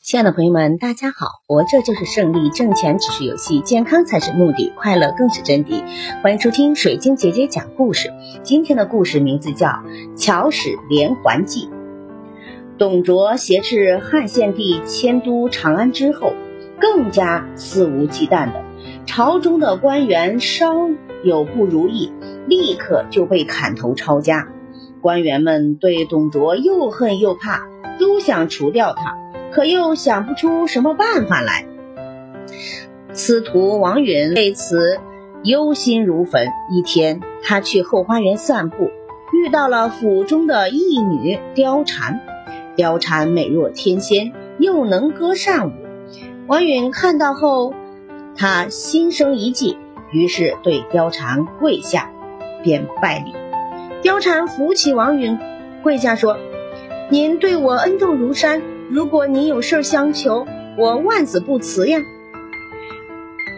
亲爱的朋友们，大家好！活着就是胜利，挣钱只是游戏，健康才是目的，快乐更是真谛。欢迎收听水晶姐姐讲故事。今天的故事名字叫《乔使连环计》。董卓挟持汉献帝迁都长安之后，更加肆无忌惮的，朝中的官员稍有不如意，立刻就被砍头抄家。官员们对董卓又恨又怕，都想除掉他。可又想不出什么办法来。司徒王允为此忧心如焚。一天，他去后花园散步，遇到了府中的义女貂蝉。貂蝉美若天仙，又能歌善舞。王允看到后，他心生一计，于是对貂蝉跪下，便拜礼。貂蝉扶起王允，跪下说：“您对我恩重如山。”如果你有事相求，我万死不辞呀。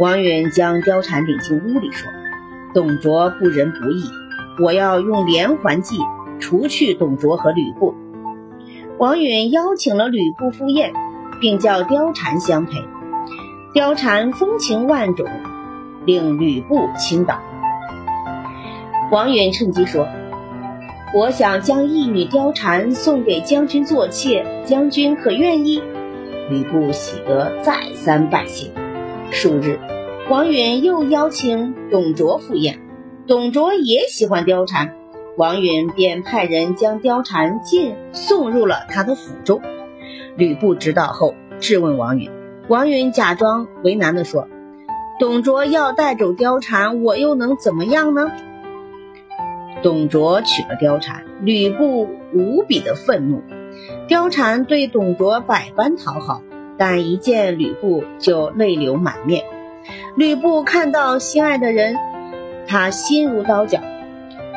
王允将貂蝉领进屋里，说：“董卓不仁不义，我要用连环计除去董卓和吕布。”王允邀请了吕布赴宴，并叫貂蝉相陪。貂蝉风情万种，令吕布倾倒。王允趁机说。我想将义女貂蝉送给将军做妾，将军可愿意？吕布喜得再三拜谢。数日，王允又邀请董卓赴宴，董卓也喜欢貂蝉，王允便派人将貂蝉进送入了他的府中。吕布知道后质问王允，王允假装为难地说：“董卓要带走貂蝉，我又能怎么样呢？”董卓娶了貂蝉，吕布无比的愤怒。貂蝉对董卓百般讨好，但一见吕布就泪流满面。吕布看到心爱的人，他心如刀绞，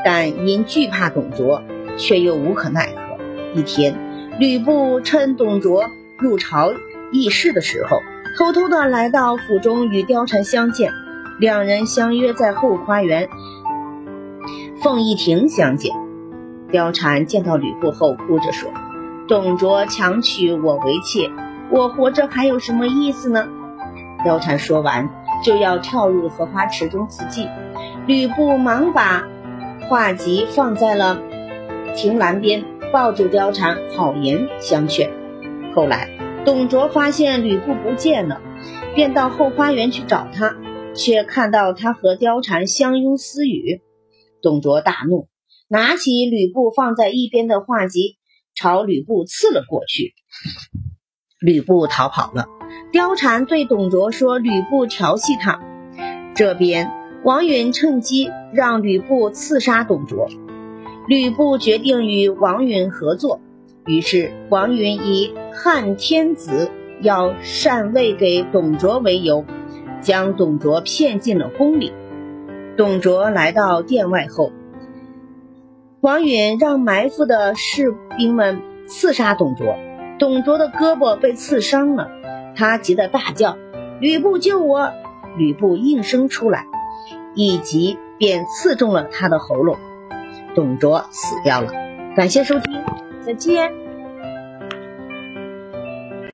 但因惧怕董卓，却又无可奈何。一天，吕布趁董卓入朝议事的时候，偷偷的来到府中与貂蝉相见，两人相约在后花园。凤仪亭相见，貂蝉见到吕布后，哭着说：“董卓强娶我为妾，我活着还有什么意思呢？”貂蝉说完，就要跳入荷花池中自尽。吕布忙把画集放在了亭栏边，抱住貂蝉，好言相劝。后来，董卓发现吕布不见了，便到后花园去找他，却看到他和貂蝉相拥私语。董卓大怒，拿起吕布放在一边的画戟，朝吕布刺了过去。吕布逃跑了。貂蝉对董卓说：“吕布调戏他。”这边王允趁机让吕布刺杀董卓。吕布决定与王允合作，于是王允以汉天子要禅位给董卓为由，将董卓骗进了宫里。董卓来到殿外后，王允让埋伏的士兵们刺杀董卓。董卓的胳膊被刺伤了，他急得大叫：“吕布救我！”吕布应声出来，一击便刺中了他的喉咙，董卓死掉了。感谢收听，再见。